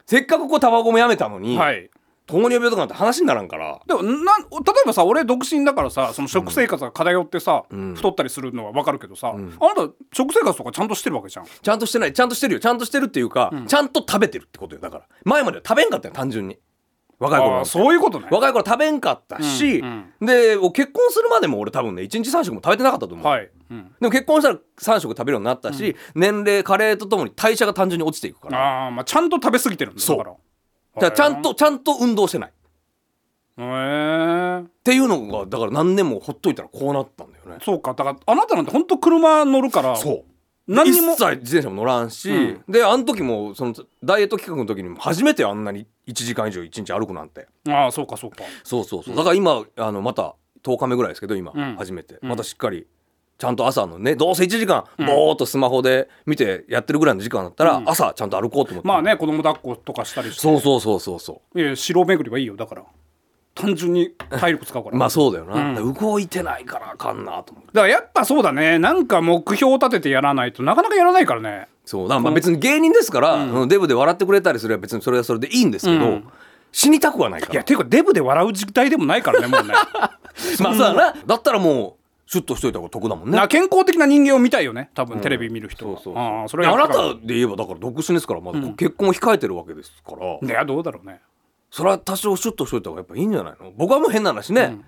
せっかくこうタバコもやめたのに、
はい。
糖尿病とかなんて話にならんから。
でもなん例えばさ俺独身だからさその食生活が偏ってさ、
ん。
太ったりするのは分かるけどさ、あなた食生活とかちゃんとしてるわけじゃん。
ちゃんとしてない。ちゃんとしてるよ。ちゃんとしてるっていうか、ちゃんと食べてるってことよ。だから。前までは食べんかったよ単純に若い頃
そういうことね。
若い頃食べんかったし、
うん
で結婚するまでも俺多分ね1日3食も食べてなかったと思う、
はい、うん、
でも結婚したら3食食べるようになったし、年齢加齢とともに代謝が単純に落ちていくから。
ああまあちゃんと食べ過ぎてるんだ
そう。
だから。
ちゃんとちゃんと運動してない。っ
へえ
ていうのがだから何年もほっといたらこうなったんだよね。
そうか。だからあなたなんて本当車乗るから
そう
何にも。
一切自転車も乗らんし、
うん。
であの時もそのダイエット企画の時にも初めてあんなに1時間以上1日歩くなんて。
ああそうかそうか。
そうそうそう。だから今あのまた10日目ぐらいですけど今、
うん。
初めて。またしっかりちゃんと朝のねどうせ1時間ぼーっとスマホで見てやってるぐらいの時間だったら、朝ちゃんと歩こうと思って、
まあね子供抱っことかしたりして。
そうそうそうそうそ
いや城巡りはいいよだから単純に体力使うから。
まあそうだよな、動いてないからあかんなと思って
だからやっぱそうだね。なんか目標を立ててやらないとなかなかやらないからね。
そう。だまあ別に芸人ですから、うん。デブで笑ってくれたりすれば別にそれはそれでいいんですけど、
うん。
死にたくはないから。
いやていうかデブで笑う時代でもないからねもうね。
まあそうだな。だったらもうシュッとしといた方が得だもんね。
な健康的な人間を見たいよね。多分テレビ見る人は、
そうそう
ああ
な
た
で言えばだから独身ですからまだ結婚を控えてるわけですから、
いやどうだろうね
それは多少シュッとしといた方がやっぱいいんじゃないの？僕はもう変な話ね、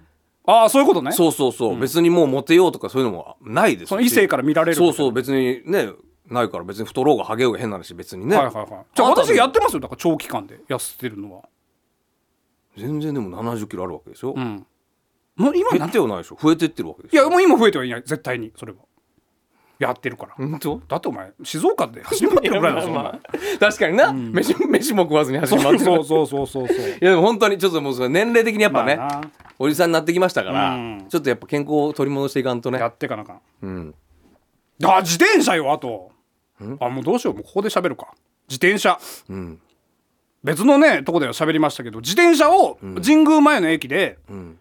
ああそういうことね。
そうそうそう、別にもうモテようとかそういうのもないですし。
その異性から見られる
そうそう。別にねないから別に太ろうがハゲようが変な話別にね、
はいはいはい。じゃあ私やってますよ。だから長期間で痩せてるのは。
全然でも70キロあるわけでしょ、
うん。もう今
減
な
ってはないでしょ。増えてってるわけでしょ
いやもう今増えてはいない。絶対にそれはやってるから。
本当？
だってお前静岡で走り回ってるぐらいだぞ お前。
確かにな、飯飯も食わずに走り回ってる。
そうそうそうそうそう。
いやでも本当にちょっともう年齢的にやっぱね、
まあな。
おじさんになってきましたから、
うん。
ちょっとやっぱ健康を取り戻していかんとね。
やってかなあかん。
うん。
あ自転車よあと。あもうどうしようもうここで喋るか。自転車。
うん。
別のねとこでは喋りましたけど自転車を神宮前の駅で、
ん。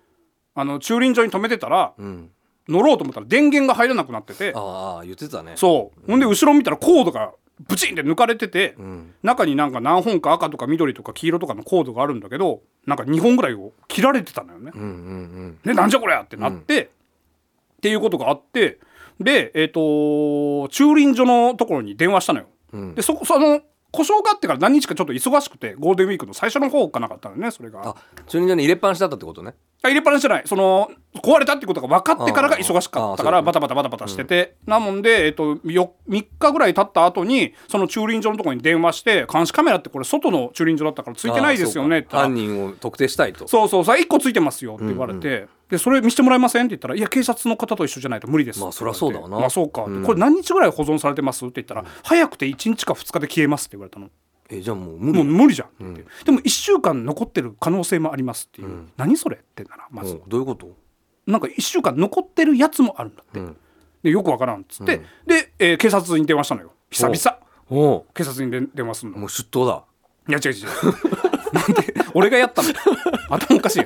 あの駐輪場に止めてたら、
ん
乗ろうと思ったら電源が入らなくなってて。
ああ言ってたね。
そう。ほんで後ろ見たらコードがブチンって抜かれてて、
ん。
中になんか何本か赤とか緑とか黄色とかのコードがあるんだけどなんか2本ぐらいを切られてたのよね。
うんうん
でなんじゃこりゃってなって、っていうことがあってでえっ、と駐輪場のところに電話したのよ。
ん。
でそこその故障があってから何日かちょっと忙しくてゴールデンウィークの最初の方かなかったのねそれが。
あ駐輪場に入れっぱなしだったってことね。
あ入れっぱなしじゃない。その壊れたってことが分かってからが忙しかったからバタバタバタバタしてて、なもんで、えっと、よ3日ぐらい経った後にその駐輪場のところに電話して監視カメラってこれ外の駐輪場だったからついてないですよねって
犯人を特定したいと。
そうそうさ1個ついてますよって言われて、でそれ見せてもらえませんって言ったらいや警察の方と一緒じゃないと無理です
まあそりゃそうだわな。
まあそうか、これ何日ぐらい保存されてますって言ったら、早くて1日か2日で消えますって言われたの。
えじゃあもう無
もう
理
無理じゃんって。言って、でも1週間残ってる可能性もありますっていう、何それってならまず、
うんどういうこと？
なんか1週間残ってるやつもあるんだって、
ん。
でよくわからんっつって、で、えー警察に電話したのよ。久々。警察にで電話するの。
もう出頭だ。
いや違う違う なんで俺がやったの？頭おかしい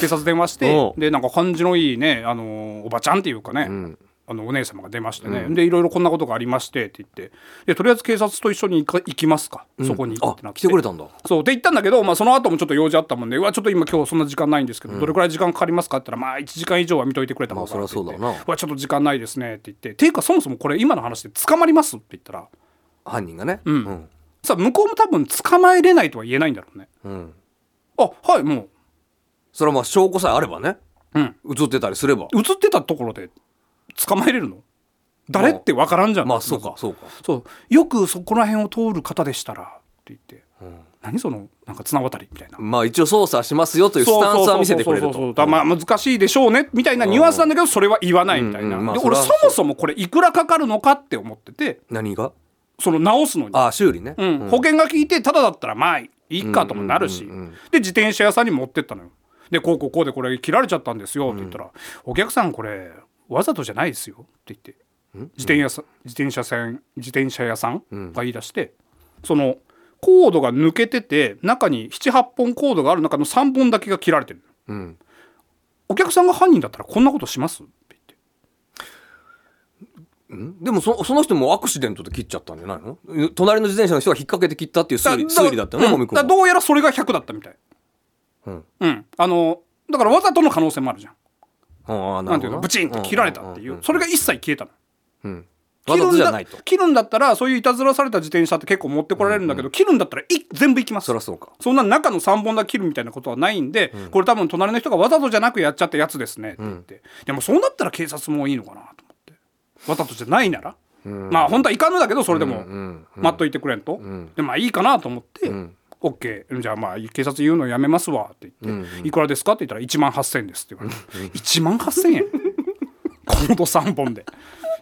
警察電話してでなんか感じのいいね、あのーおばちゃんっていうかね、
ん
あのお姉様が出ましてね、でいろいろこんなことがありましてって言って。でとりあえず警察と一緒に行か行きますか、そこに行ってなって。
来てくれたんだ。
そう。で行ったんだけど、まあ、その後もちょっと用事あったもんでうわちょっと今今日そんな時間ないんですけど、どれくらい時間かかりますか？って言ったらまあ1時間以上は見といてくれた方が
まあそりゃそうだな
って言ってわちょっと時間ないですねって言って。ていうかそもそもこれ今の話で捕まります？って言ったら。
犯人がね。
ん。
うん。
さあ向こうも多分捕まえれないとは言えないんだろうね。
うん。
あはいも
それはまあ証拠さえあればね。
う、うん、
映ってたりすれば。
映ってたところで捕まえれるの？誰って分からんじゃん。
まあそうかそうか。
そう。よくそこら辺を通る方でしたらって言って、何そのなんか綱渡りみたいな。
まあ一応捜査しますよというスタンスは見せてくれると。
だまあ難しいでしょうねみたいなニュアンスなんだけどそれは言わないみたいな、で俺そもそもこれいくらかかるのかって思ってて。
何が？
その直すのに、
あ修理ね。
うん。保険が効いてただだったらまあいいかともなるし、
うんうんうんうん。
で自転車屋さんに持ってったのよ。でこうこうこうでこれ切られちゃったんですよって言ったら、お客さんこれわざとじゃないですよって言って。自転屋さ自転車さん自転車屋さんが言い出して、そのコードが抜けてて中に78本コードがある中の3本だけが切られてる。
うん。
お客さんが犯人だったらこんなことします？って言って。
ん？でもそその人もアクシデントで切っちゃったんじゃないの？隣の自転車の人が引っ掛けて切ったっていう推理推理だったよね
うん。だどうやらそれが100だったみたい。
うん。
うん。あのだからわざとの可能性もあるじゃんなんていうの？ブチンって切られたっていう。それが一切消えたの。切るんだったらそういういたずらされた自転車って結構持ってこられるんだけど、切るんだったらい全部いきます。
そりゃそうか。
そんな中の3本だけ切るみたいなことはないんで、これ多分隣の人がわざとじゃなくやっちゃったやつですねって言って、でもそうなったら警察もいいのかなと思って。わざとじゃないなら、まあ本当はいかんのだけどそれでも
ん
待っといてくれんと、でまあいいかなと思って、
ん
OK じゃあまあ警察言うのやめますわって言って、いくらですかって言ったら1万8000円ですって言われて、1万8000円？コード3本で。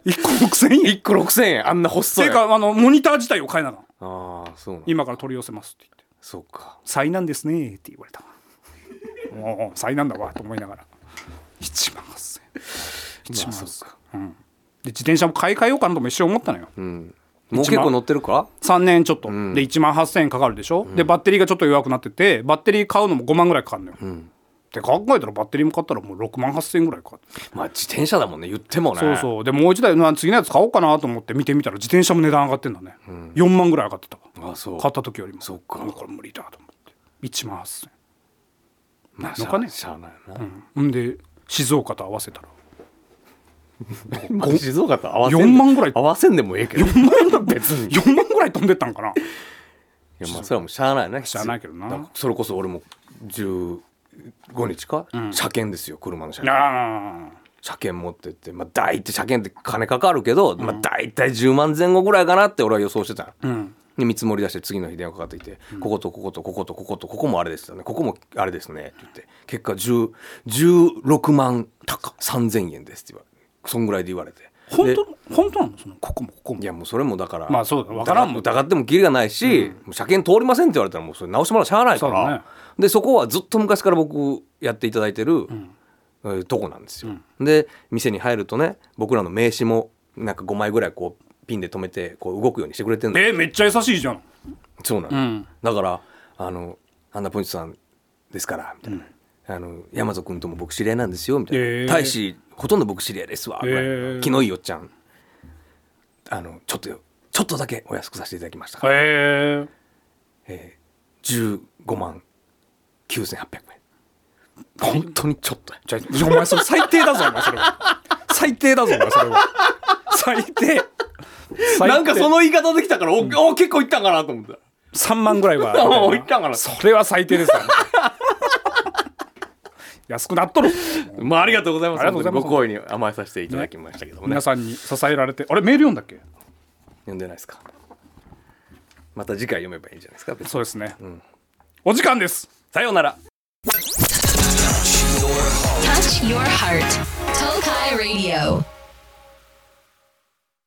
1個6000円
？1個6000円？あんな細い。
ていうかあのモニター自体を変えな
ああそう
今から取り寄せますって言って。
そうか。
災難ですねって言われたおお災難だわと思いながら。1万8000円。1万8000円、うん、で自転車も買い替えようかなとも一瞬思ったのよ、
うんもう結構乗ってるか
？3年ちょっと、で1万8000円かかるでしょ、でバッテリーがちょっと弱くなっててバッテリー買うのも5万ぐらいかかるのよ、って考えたらバッテリーも買ったらもう6万8,000円ぐらいか
まあ自転車だもんね。言ってもね。
そうそう。でもう一台な次のやつ買おうかなと思って見てみたら自転車も値段上がってんだね、4万ぐらい上がってたわ。
あそう。
買った時よりも。
そっか。
これ無理だと思って。1万8,000
まあ
のかね。
しゃあないな、
円ん。で静岡と合わせたら。
まあ 静岡と合わせん
4万ぐらい。
合わせんでもええけど。い
4万別に。4万ぐらい飛んでったんかな。
やまあそれはもうしゃあないね。
しゃあないけどな。
それこそ俺も15日か、車検ですよ車の車検。
あ
車検持ってって。まあ大体車検って金かかるけど、まあ大体10万前後ぐらいかなって俺は予想してた
うん。
で見積もり出して次の日電話かかってきて、こことこことこことこことここもあれですよね。ここもあれですね。って言って。結果10 16万高3000円ですって言われてそんぐらいで言われて。で
本当？本当なの？そのここもここも。
いやもうそれもだから。
まあそうだわからんもん。
疑ってもキリがないし、もう車検通りませんって言われたらもうそれ直してもらうしゃあないから、
ね。
でそこはずっと昔から僕やっていただいてる、えーとこなんですよ、で店に入るとね僕らの名刺もなんか5枚ぐらいこうピンで止めてこう動くようにしてくれてるの。
えーめっちゃ優しいじゃん。
そうなの、
うん。
だからあの「アンナポイントさんですから」みたいな。あの山戸君とも僕知り合いなんですよみたいな、
へー。
大使ほとんど僕知り合いですわぐらいの。
へー
気のいいおっちゃん。あのちょっとちょっとだけお安くさせていただきました。から、
へえ。
えー、15万9800円。本当にちょっと。や
じゃあお前それ最低だぞお前それは。最低だぞお前それは。最低。
なんかその言い方できたからお、お結構いったんかなと思った。
3万ぐらいは。
おいったんかな。
それは最低ですよ安くなっとる。
まあありがとうございます。
ございます。
本当にご声に甘えさせていただきましたけどもね。
皆さんに支えられて。あれメール読んだっけ？
読んでないですか。また次回読めばいいんじゃないですか？
そうですね、お時間です。
さようなら。
Touch your heart. Tokai Radio.